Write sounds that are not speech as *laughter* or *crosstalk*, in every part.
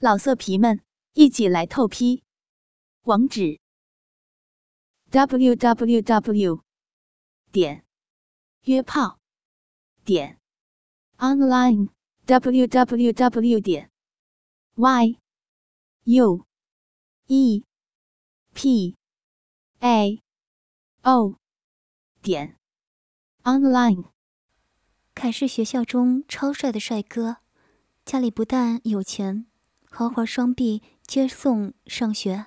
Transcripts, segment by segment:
老色皮们，一起来透批！网址：w w w 点约炮点 online w w w 点 y u e p a o 点 online。凯是学校中超帅的帅哥，家里不但有钱。豪华双臂接送上学，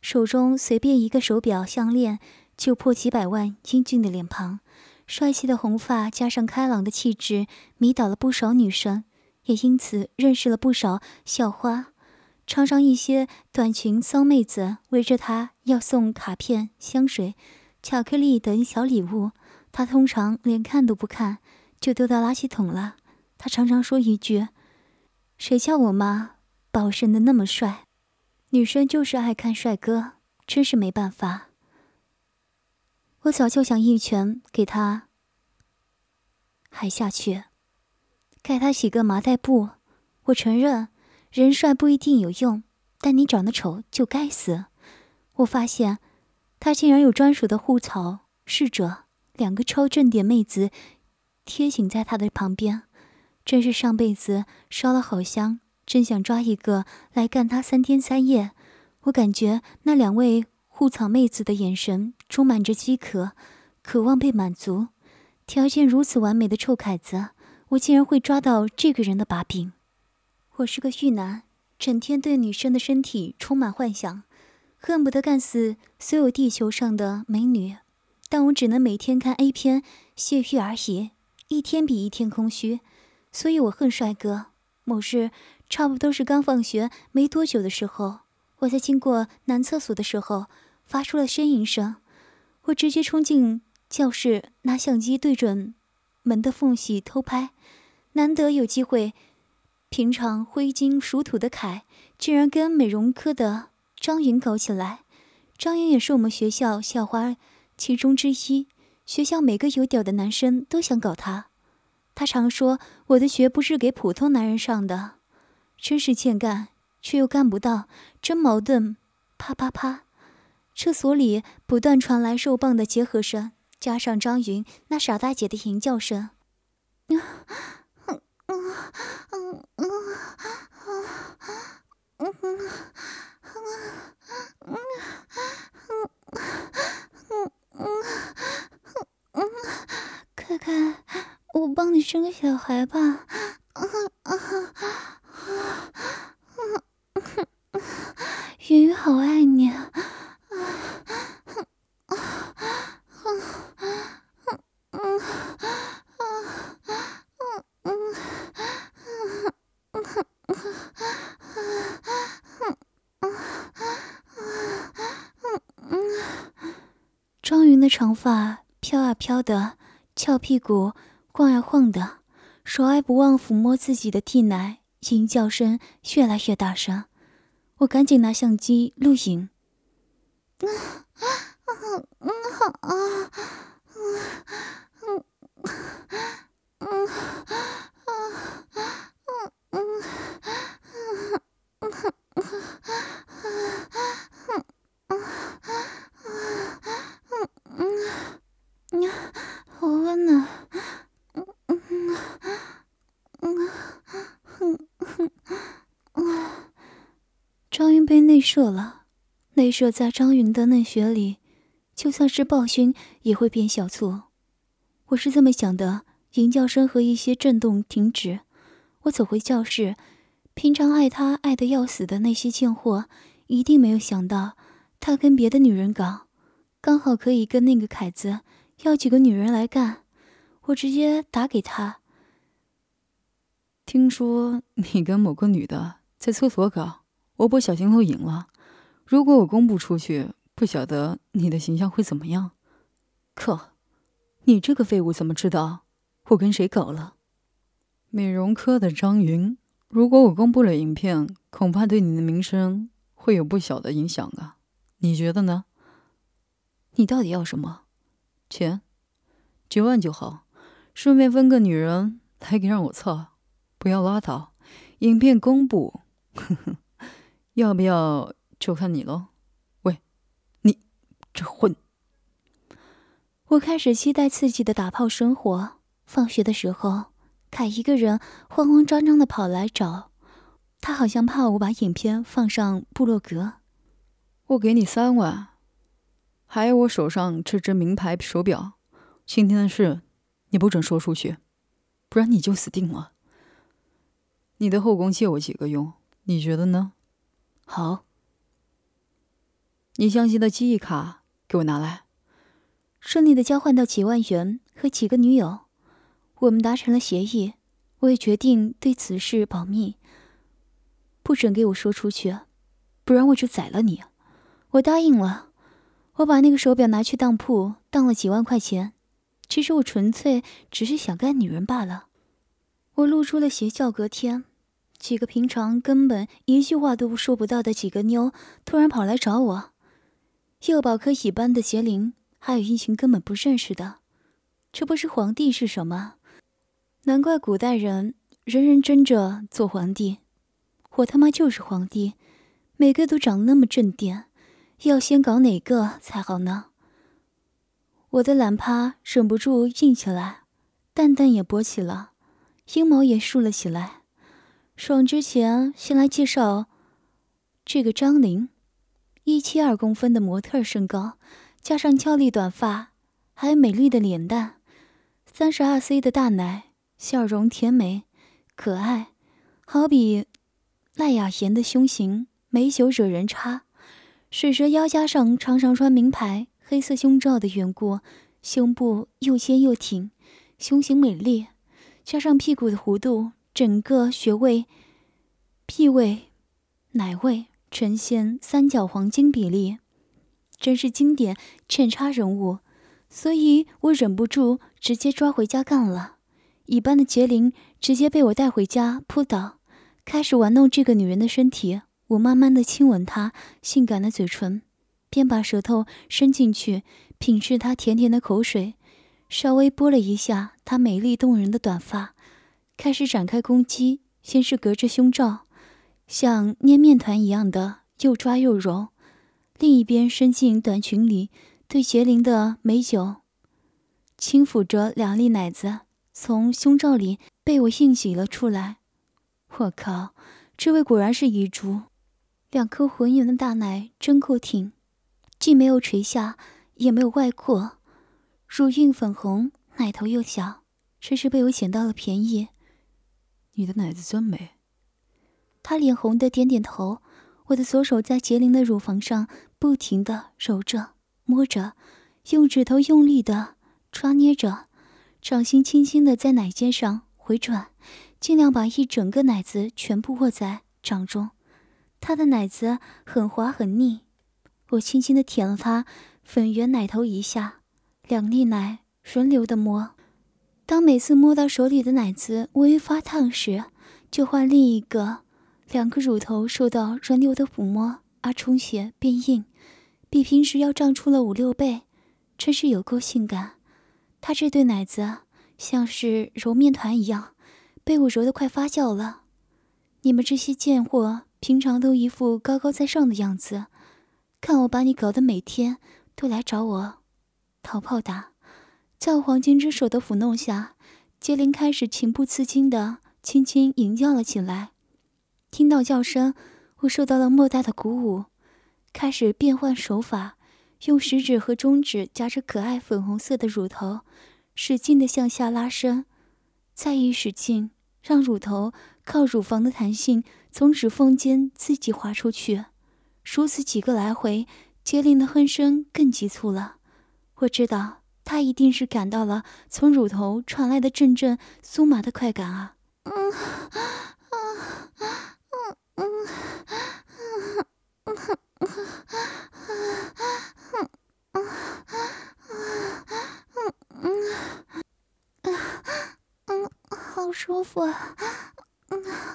手中随便一个手表、项链就破几百万。英俊的脸庞，帅气的红发，加上开朗的气质，迷倒了不少女生，也因此认识了不少校花。常常一些短裙骚妹子围着他要送卡片、香水、巧克力等小礼物，他通常连看都不看，就丢到垃圾桶了。他常常说一句：“谁叫我妈？”保身的那么帅，女生就是爱看帅哥，真是没办法。我早就想一拳给他海下去，盖他洗个麻袋布。我承认，人帅不一定有用，但你长得丑就该死。我发现，他竟然有专属的护草侍者，两个超正点妹子贴紧在他的旁边，真是上辈子烧了好香。真想抓一个来干他三天三夜。我感觉那两位护草妹子的眼神充满着饥渴，渴望被满足。条件如此完美的臭凯子，我竟然会抓到这个人的把柄。我是个玉男，整天对女生的身体充满幻想，恨不得干死所有地球上的美女。但我只能每天看 A 片泄欲而已，一天比一天空虚。所以我恨帅哥。某日。差不多是刚放学没多久的时候，我在经过男厕所的时候，发出了呻吟声。我直接冲进教室，拿相机对准门的缝隙偷拍。难得有机会，平常挥金属土的凯，竟然跟美容科的张云搞起来。张云也是我们学校校花其中之一，学校每个有屌的男生都想搞他。他常说我的学不是给普通男人上的。真是欠干，却又干不到，真矛盾。啪啪啪，厕所里不断传来肉棒的结合声，加上张云那傻大姐的吟叫声。凯凯，我帮你生个小孩吧。云云好爱你啊！张云的长发飘啊飘的，翘屁股晃呀晃的，手还不忘抚摸自己的替奶，吟叫声越来越大声。我赶紧拿相机录影。射了，内射在张云的内穴里，就算是暴君也会变小醋。我是这么想的。吟叫声和一些震动停止，我走回教室。平常爱他爱得要死的那些贱货，一定没有想到他跟别的女人搞，刚好可以跟那个凯子要几个女人来干。我直接打给他。听说你跟某个女的在厕所搞。我不小心录影了，如果我公布出去，不晓得你的形象会怎么样。可，你这个废物怎么知道我跟谁搞了？美容科的张云，如果我公布了影片，恐怕对你的名声会有不小的影响啊。你觉得呢？你到底要什么？钱，几万就好，顺便分个女人来给让我操。不要拉倒，影片公布，呵呵。要不要就看你喽。喂，你这混！我开始期待刺激的打炮生活。放学的时候，凯一个人慌慌张张的跑来找，他好像怕我把影片放上部落格。我给你三万，还有我手上这只名牌手表。今天的事，你不准说出去，不然你就死定了。你的后宫借我几个用，你觉得呢？好。你相信的记忆卡给我拿来。顺利的交换到几万元和几个女友，我们达成了协议。我也决定对此事保密，不准给我说出去，不然我就宰了你。我答应了。我把那个手表拿去当铺，当了几万块钱。其实我纯粹只是想干女人罢了。我露出了邪笑。隔天，几个平常根本一句话都说不到的几个妞，突然跑来找我。幼保科一班的杰林，还有一群根本不认识的。这不是皇帝是什么？难怪古代人人人争着做皇帝。我他妈就是皇帝，每个都长得那么正点，要先搞哪个才好呢？我的懒趴忍不住硬起来，蛋蛋也勃起了，阴毛也竖了起来。爽之前，先来介绍这个张玲，一七二公分的模特身高，加上俏丽短发，还有美丽的脸蛋，三十二 C 的大奶，笑容甜美可爱，好比赖雅妍的胸型，美酒惹人差。水蛇腰加上常常穿名牌。黑色胸罩的缘故，胸部又尖又挺，胸型美丽，加上屁股的弧度，整个穴位、屁位、奶位呈现三角黄金比例，真是经典欠差人物。所以我忍不住直接抓回家干了。一般的杰林直接被我带回家扑倒，开始玩弄这个女人的身体。我慢慢的亲吻她性感的嘴唇。便把舌头伸进去品质她甜甜的口水，稍微拨了一下她美丽动人的短发，开始展开攻击。先是隔着胸罩，像捏面团一样的又抓又揉；另一边伸进短裙里，对杰林的美酒轻抚着两粒奶子，从胸罩里被我硬挤了出来。我靠，这位果然是遗珠，两颗浑圆的大奶真够挺。既没有垂下，也没有外扩，乳晕粉红，奶头又小，真是被我捡到了便宜。你的奶子真美。他脸红的点点头。我的左手在杰林的乳房上不停的揉着、摸着，用指头用力的抓捏着，掌心轻轻的在奶尖上回转，尽量把一整个奶子全部握在掌中。他的奶子很滑很腻。我轻轻的舔了他粉圆奶头一下，两粒奶轮流的摸。当每次摸到手里的奶子微微发烫时，就换另一个。两个乳头受到轮流的抚摸而充血变硬，比平时要胀出了五六倍，真是有够性感。他这对奶子像是揉面团一样，被我揉得快发酵了。你们这些贱货，平常都一副高高在上的样子。看我把你搞得每天都来找我讨炮打，在黄金之手的抚弄下，杰林开始情不自禁的轻轻吟叫了起来。听到叫声，我受到了莫大的鼓舞，开始变换手法，用食指和中指夹着可爱粉红色的乳头，使劲的向下拉伸，再一使劲，让乳头靠乳房的弹性从指缝间自己滑出去。如此几个来回，杰林的哼声更急促了。我知道他一定是感到了从乳头传来的阵阵酥麻的快感啊！嗯，嗯，嗯，嗯，嗯，嗯，嗯嗯嗯嗯嗯嗯嗯嗯，好舒服啊！嗯，嗯，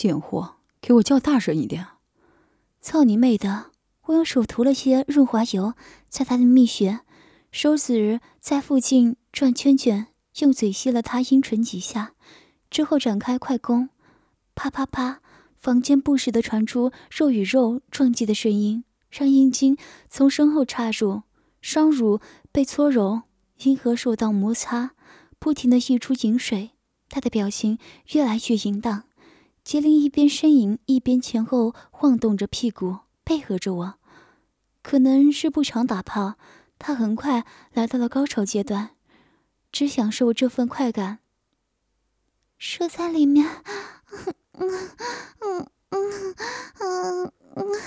贱货，给我叫大声一点！操你妹的！我用手涂了些润滑油在他的蜜穴，手指在附近转圈圈，用嘴吸了他阴唇几下，之后展开快攻，啪啪啪！房间不时的传出肉与肉撞击的声音，让阴茎从身后插入，双乳被搓揉，阴核受到摩擦，不停的溢出饮水。他的表情越来越淫荡，杰林一边呻吟，一边前后晃动着屁股，配合着我。可能是不常打炮，他很快来到了高潮阶段，只享受这份快感。射在里面。嗯嗯嗯嗯嗯嗯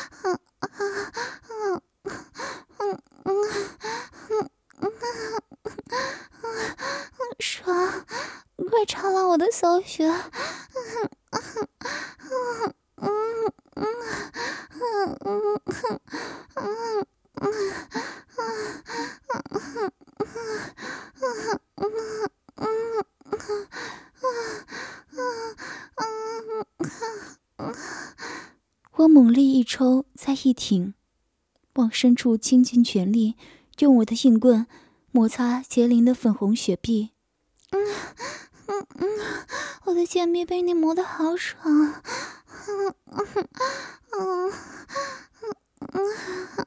嗯嗯嗯嗯 *laughs* 爽，快尝了我的小穴，嗯嗯嗯我猛力一抽，再一挺，往深处倾尽全力，用我的硬棍。摩擦杰林的粉红雪碧。嗯嗯嗯，我的贱逼被你磨得好爽！嗯嗯嗯嗯嗯。嗯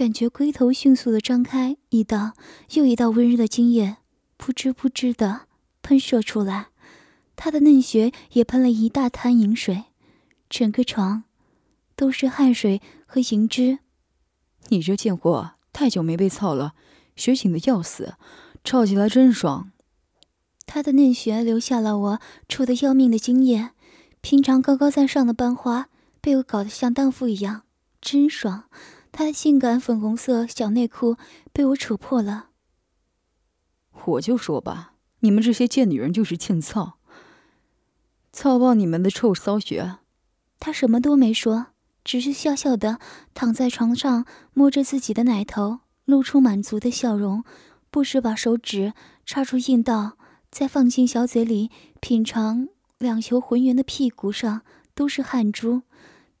感觉龟头迅速的张开，一道又一道温热的精液扑哧扑哧的喷射出来，他的嫩穴也喷了一大滩银水，整个床都是汗水和银汁。你这贱货，太久没被操了，血紧的要死，操起来真爽。他的嫩穴留下了我臭的要命的精液，平常高高在上的班花被我搞得像荡妇一样，真爽。他的性感粉红色小内裤被我扯破了。我就说吧，你们这些贱女人就是欠操，操爆你们的臭骚穴。她什么都没说。只是笑笑的躺在床上，摸着自己的奶头，露出满足的笑容，不时把手指插入阴道，再放进小嘴里品尝。两球浑圆的屁股上都是汗珠，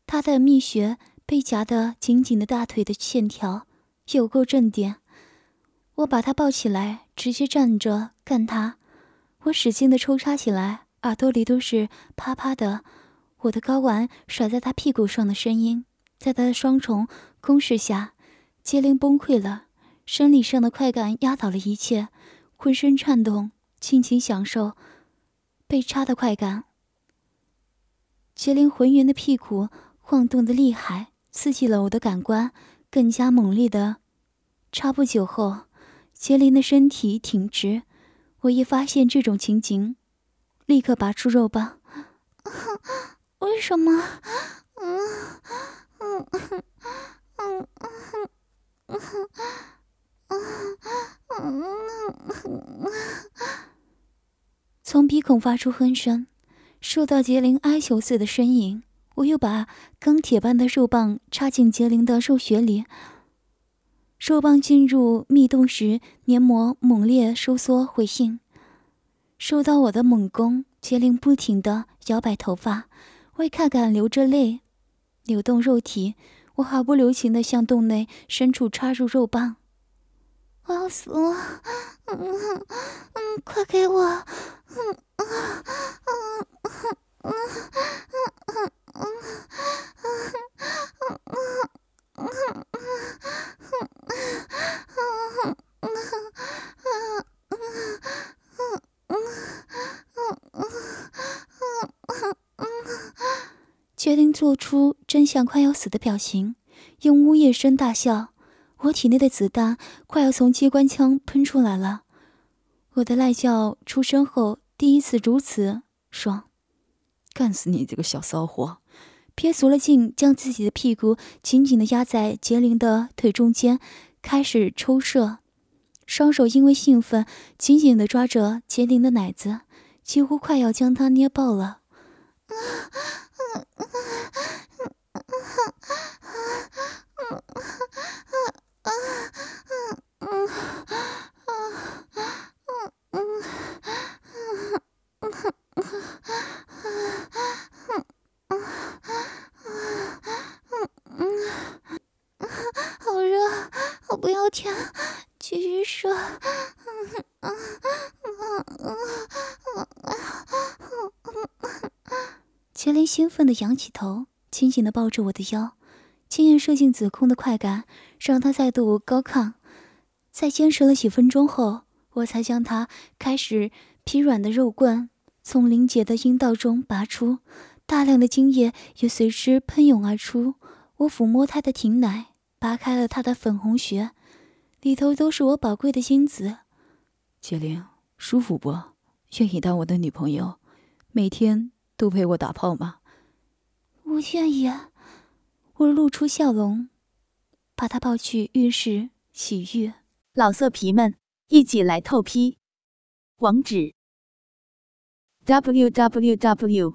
她的蜜穴被夹得紧紧的，大腿的线条有够正点。我把他抱起来，直接站着干他。我使劲的抽插起来，耳朵里都是啪啪的。我的睾丸甩在他屁股上的声音，在他的双重攻势下，杰林崩溃了。生理上的快感压倒了一切，浑身颤动，尽情享受被插的快感。杰林浑圆的屁股晃动的厉害，刺激了我的感官，更加猛烈的插。不久后，杰林的身体挺直，我一发现这种情景，立刻拔出肉棒。*laughs* 为什么？嗯嗯嗯嗯嗯嗯嗯从鼻孔发出哼声，受到杰林哀求似的呻吟。我又把钢铁般的肉棒插进杰灵的兽穴里。兽棒进入密洞时，黏膜猛烈收缩回应。受到我的猛攻，杰灵不停的摇摆头发，为看看流着泪，扭动肉体。我毫不留情的向洞内深处插入肉棒。我要死了！嗯嗯，快给我！嗯啊嗯啊嗯啊！决定做出真相快要死的表情，用呜咽声大笑。我体内的子弹快要从机关枪喷出来了。我的赖叫出生后，第一次如此爽。干死你这个小骚货！憋足了劲，将自己的屁股紧紧地压在杰林的腿中间，开始抽射。双手因为兴奋，紧紧地抓着杰林的奶子，几乎快要将他捏爆了。*laughs* 好热，我不要停，继续射。杰林兴奋地仰起头，紧紧地抱着我的腰，经验射进子宫的快感让他再度高亢。在坚持了几分钟后，我才将他开始疲软的肉棍从林姐的阴道中拔出，大量的精液也随之喷涌而出。我抚摸她的挺奶，拔开了她的粉红穴，里头都是我宝贵的精子。杰灵，舒服不？愿意当我的女朋友，每天？都陪我打炮吗？我愿意。我露出笑容，把他抱去浴室洗浴。老色皮们，一起来透批！网址：w w w